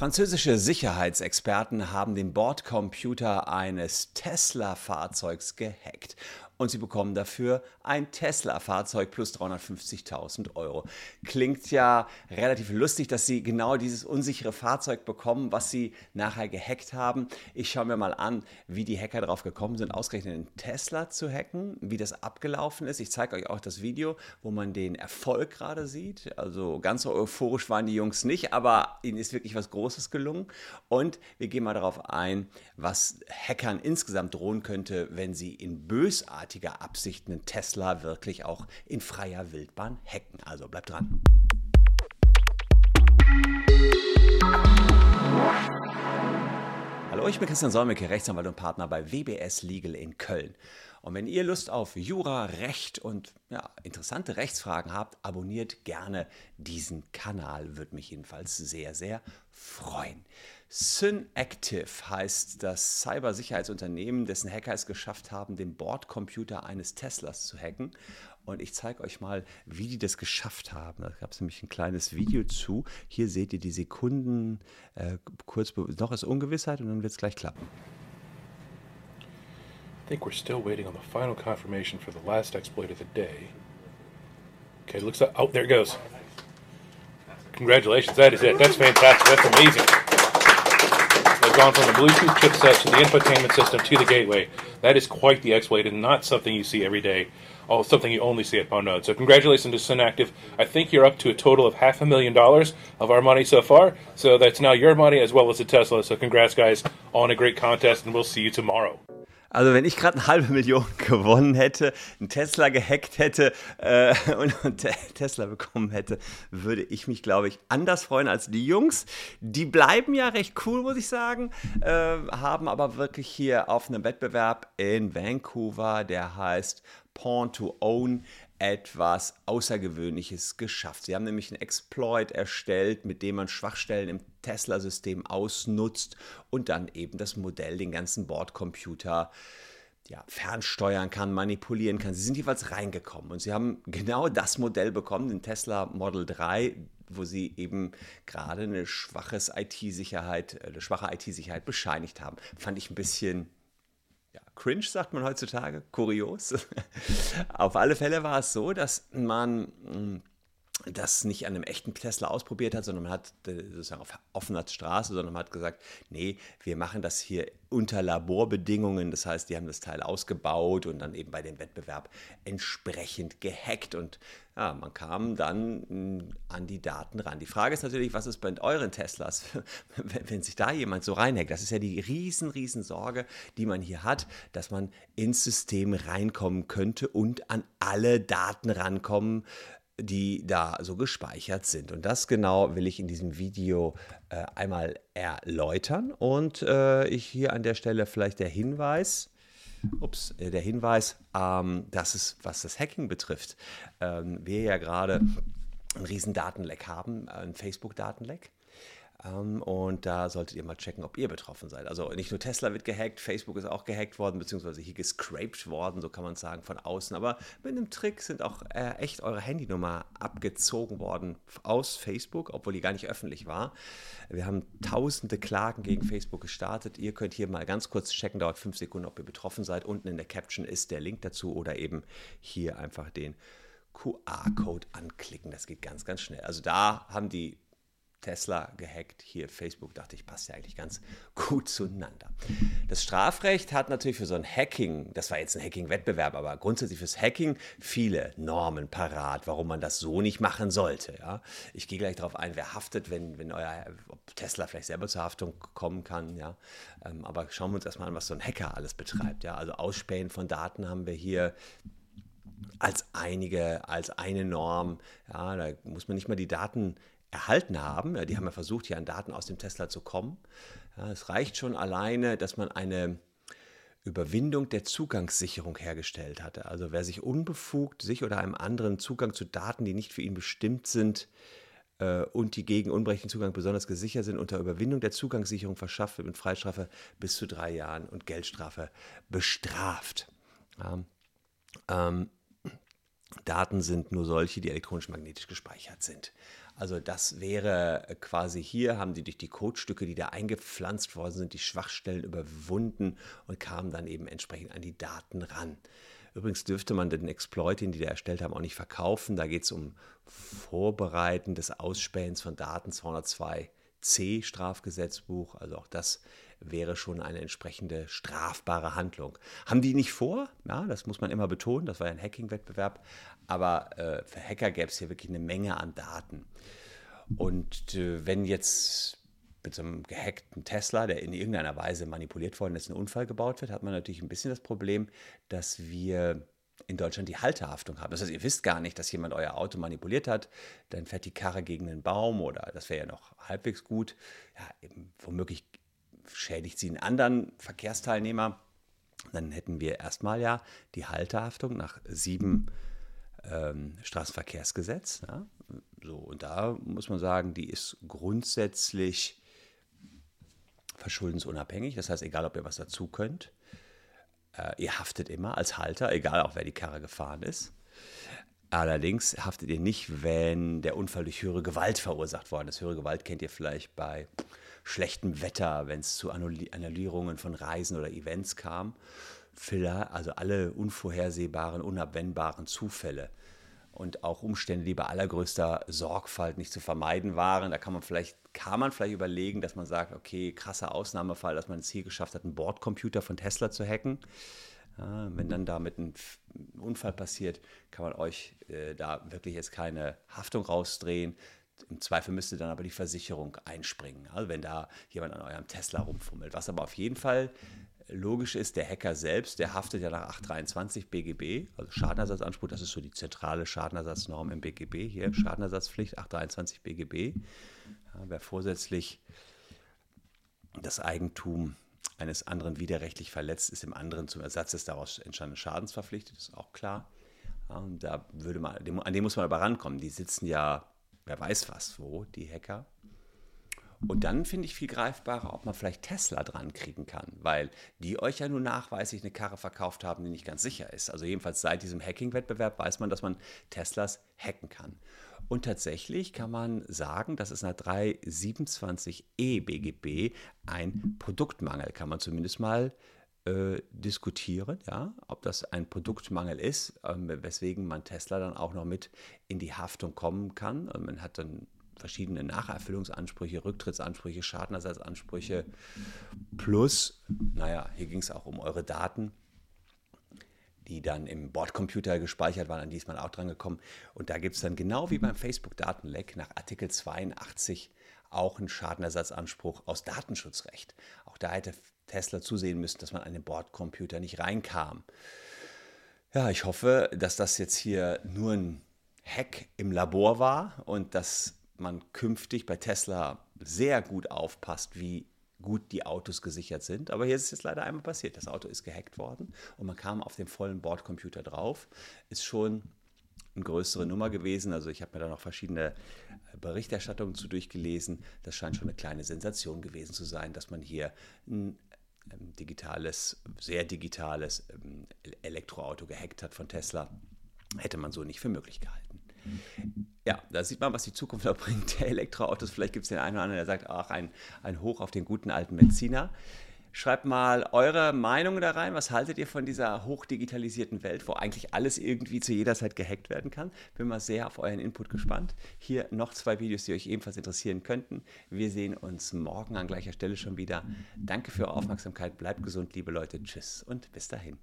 Französische Sicherheitsexperten haben den Bordcomputer eines Tesla-Fahrzeugs gehackt und sie bekommen dafür ein Tesla-Fahrzeug plus 350.000 Euro. Klingt ja relativ lustig, dass sie genau dieses unsichere Fahrzeug bekommen, was sie nachher gehackt haben. Ich schaue mir mal an, wie die Hacker darauf gekommen sind, ausgerechnet einen Tesla zu hacken, wie das abgelaufen ist. Ich zeige euch auch das Video, wo man den Erfolg gerade sieht. Also ganz so euphorisch waren die Jungs nicht, aber ihnen ist wirklich was Großes gelungen. Und wir gehen mal darauf ein, was Hackern insgesamt drohen könnte, wenn sie in bösartigen bösartiger Absicht einen Tesla wirklich auch in freier Wildbahn hacken. Also bleibt dran. Hallo, ich bin Christian Solmecke, Rechtsanwalt und Partner bei WBS Legal in Köln. Und wenn ihr Lust auf Jura, Recht und ja, interessante Rechtsfragen habt, abonniert gerne diesen Kanal. Würde mich jedenfalls sehr, sehr freuen. Synactive heißt das Cybersicherheitsunternehmen, dessen Hacker es geschafft haben, den Bordcomputer eines Teslas zu hacken. Und ich zeige euch mal, wie die das geschafft haben. Da gab es nämlich ein kleines Video zu. Hier seht ihr die Sekunden äh, kurz, noch ist Ungewissheit und dann wird es gleich klappen. I think we're still waiting on the final confirmation for the last exploit of the day. Okay, looks like, oh, there it goes. Congratulations, that is it. That's fantastic. That's amazing. Gone from the Bluetooth chipset to the infotainment system to the gateway. That is quite the exploit and not something you see every day. Oh, something you only see at Node. So congratulations to Synactive. I think you're up to a total of half a million dollars of our money so far. So that's now your money as well as the Tesla. So congrats, guys, on a great contest, and we'll see you tomorrow. Also wenn ich gerade eine halbe Million gewonnen hätte, einen Tesla gehackt hätte äh, und, und Tesla bekommen hätte, würde ich mich, glaube ich, anders freuen als die Jungs. Die bleiben ja recht cool, muss ich sagen, äh, haben aber wirklich hier auf einem Wettbewerb in Vancouver, der heißt Pawn to Own, etwas Außergewöhnliches geschafft. Sie haben nämlich einen Exploit erstellt, mit dem man Schwachstellen im Tesla-System ausnutzt und dann eben das Modell, den ganzen Bordcomputer ja, fernsteuern kann, manipulieren kann. Sie sind jeweils reingekommen und sie haben genau das Modell bekommen, den Tesla Model 3, wo sie eben gerade eine schwaches IT-Sicherheit, eine schwache IT-Sicherheit bescheinigt haben. Fand ich ein bisschen cringe, sagt man heutzutage, kurios. Auf alle Fälle war es so, dass man hm, das nicht an einem echten Tesla ausprobiert hat, sondern man hat äh, sozusagen auf offener Straße, sondern man hat gesagt, nee, wir machen das hier unter Laborbedingungen. Das heißt, die haben das Teil ausgebaut und dann eben bei dem Wettbewerb entsprechend gehackt und ja, man kam dann hm, an die Daten ran. Die Frage ist natürlich, was ist bei euren Teslas, wenn sich da jemand so reinhackt? Das ist ja die riesen, riesen Sorge, die man hier hat, dass man ins System reinkommen könnte und an alle Daten rankommen, die da so gespeichert sind. Und das genau will ich in diesem Video äh, einmal erläutern. Und äh, ich hier an der Stelle vielleicht der Hinweis, ups, äh, der Hinweis, ähm, dass es, was das Hacking betrifft, ähm, wir ja gerade einen riesen Datenleck haben, einen Facebook-Datenleck. Ähm, und da solltet ihr mal checken, ob ihr betroffen seid. Also nicht nur Tesla wird gehackt, Facebook ist auch gehackt worden, beziehungsweise hier gescraped worden, so kann man sagen, von außen. Aber mit einem Trick sind auch äh, echt eure Handynummer abgezogen worden aus Facebook, obwohl die gar nicht öffentlich war. Wir haben tausende Klagen gegen Facebook gestartet. Ihr könnt hier mal ganz kurz checken, dauert fünf Sekunden, ob ihr betroffen seid. Unten in der Caption ist der Link dazu oder eben hier einfach den QR-Code anklicken. Das geht ganz, ganz schnell. Also da haben die Tesla gehackt, hier Facebook, dachte ich, passt ja eigentlich ganz gut zueinander. Das Strafrecht hat natürlich für so ein Hacking, das war jetzt ein Hacking-Wettbewerb, aber grundsätzlich fürs Hacking viele Normen parat, warum man das so nicht machen sollte. Ja? Ich gehe gleich darauf ein, wer haftet, wenn, wenn euer Tesla vielleicht selber zur Haftung kommen kann. Ja? Ähm, aber schauen wir uns erstmal an, was so ein Hacker alles betreibt. Ja? Also Ausspähen von Daten haben wir hier als einige, als eine Norm. Ja, da muss man nicht mal die Daten erhalten haben. Die haben ja versucht, hier an Daten aus dem Tesla zu kommen. Ja, es reicht schon alleine, dass man eine Überwindung der Zugangssicherung hergestellt hatte. Also wer sich unbefugt sich oder einem anderen Zugang zu Daten, die nicht für ihn bestimmt sind, äh, und die gegen unberechtigten Zugang besonders gesichert sind, unter Überwindung der Zugangssicherung verschafft wird mit Freistrafe bis zu drei Jahren und Geldstrafe bestraft. Ja. Ähm, Daten sind nur solche, die elektronisch magnetisch gespeichert sind. Also das wäre quasi hier, haben die durch die Codestücke, die da eingepflanzt worden sind, die Schwachstellen überwunden und kamen dann eben entsprechend an die Daten ran. Übrigens dürfte man den Exploit, den die da erstellt haben, auch nicht verkaufen. Da geht es um Vorbereiten des Ausspähens von Daten 202c Strafgesetzbuch. Also auch das wäre schon eine entsprechende strafbare Handlung. Haben die nicht vor? Ja, das muss man immer betonen. Das war ja ein Hacking-Wettbewerb. Aber äh, für Hacker gäbe es hier wirklich eine Menge an Daten. Und äh, wenn jetzt mit so einem gehackten Tesla, der in irgendeiner Weise manipuliert worden ist, ein Unfall gebaut wird, hat man natürlich ein bisschen das Problem, dass wir in Deutschland die Haltehaftung haben. Das heißt, ihr wisst gar nicht, dass jemand euer Auto manipuliert hat, dann fährt die Karre gegen einen Baum oder das wäre ja noch halbwegs gut. Ja, eben, womöglich schädigt sie einen anderen Verkehrsteilnehmer. Dann hätten wir erstmal ja die Haltehaftung nach sieben ähm, Straßenverkehrsgesetz. Ja? So, und da muss man sagen, die ist grundsätzlich verschuldensunabhängig. Das heißt, egal ob ihr was dazu könnt, äh, ihr haftet immer als Halter, egal auch wer die Karre gefahren ist. Allerdings haftet ihr nicht, wenn der Unfall durch höhere Gewalt verursacht worden ist. Höhere Gewalt kennt ihr vielleicht bei schlechtem Wetter, wenn es zu Annullierungen von Reisen oder Events kam. Also alle unvorhersehbaren, unabwendbaren Zufälle und auch Umstände, die bei allergrößter Sorgfalt nicht zu vermeiden waren. Da kann man vielleicht, kann man vielleicht überlegen, dass man sagt, okay, krasser Ausnahmefall, dass man es hier geschafft hat, einen Bordcomputer von Tesla zu hacken. Ja, wenn dann damit ein Unfall passiert, kann man euch äh, da wirklich jetzt keine Haftung rausdrehen. Im Zweifel müsste dann aber die Versicherung einspringen, also wenn da jemand an eurem Tesla rumfummelt. Was aber auf jeden Fall logisch ist, der Hacker selbst, der haftet ja nach 823 BGB, also Schadenersatzanspruch, das ist so die zentrale Schadenersatznorm im BGB, hier Schadenersatzpflicht 823 BGB. Ja, wer vorsätzlich das Eigentum eines anderen widerrechtlich verletzt, ist dem anderen zum Ersatz des daraus entstandenen Schadens verpflichtet, ist auch klar. Ja, da würde man, an dem muss man aber rankommen. Die sitzen ja, wer weiß was, wo, die Hacker. Und dann finde ich viel greifbarer, ob man vielleicht Tesla dran kriegen kann, weil die euch ja nur nachweislich eine Karre verkauft haben, die nicht ganz sicher ist. Also jedenfalls seit diesem Hacking-Wettbewerb weiß man, dass man Teslas hacken kann. Und tatsächlich kann man sagen, dass es nach 327e BGB ein Produktmangel, kann man zumindest mal äh, diskutieren, ja, ob das ein Produktmangel ist, äh, weswegen man Tesla dann auch noch mit in die Haftung kommen kann. Und man hat dann verschiedene Nacherfüllungsansprüche, Rücktrittsansprüche, Schadenersatzansprüche. Plus, naja, hier ging es auch um eure Daten, die dann im Bordcomputer gespeichert waren, an die ist man auch dran gekommen. Und da gibt es dann genau wie beim Facebook-Datenleck nach Artikel 82 auch einen Schadenersatzanspruch aus Datenschutzrecht. Auch da hätte Tesla zusehen müssen, dass man an den Bordcomputer nicht reinkam. Ja, ich hoffe, dass das jetzt hier nur ein Hack im Labor war und dass man künftig bei Tesla sehr gut aufpasst, wie gut die Autos gesichert sind. Aber hier ist es jetzt leider einmal passiert. Das Auto ist gehackt worden und man kam auf dem vollen Bordcomputer drauf. Ist schon eine größere Nummer gewesen. Also ich habe mir da noch verschiedene äh, Berichterstattungen zu durchgelesen. Das scheint schon eine kleine Sensation gewesen zu sein, dass man hier ein ähm, digitales, sehr digitales ähm, Elektroauto gehackt hat von Tesla. Hätte man so nicht für möglich gehalten. Ja, da sieht man, was die Zukunft noch bringt, der Elektroautos. Vielleicht gibt es den einen oder anderen, der sagt, ach, ein, ein Hoch auf den guten alten Benziner. Schreibt mal eure Meinung da rein. Was haltet ihr von dieser hochdigitalisierten Welt, wo eigentlich alles irgendwie zu jeder Zeit gehackt werden kann? Bin mal sehr auf euren Input gespannt. Hier noch zwei Videos, die euch ebenfalls interessieren könnten. Wir sehen uns morgen an gleicher Stelle schon wieder. Danke für eure Aufmerksamkeit. Bleibt gesund, liebe Leute. Tschüss und bis dahin.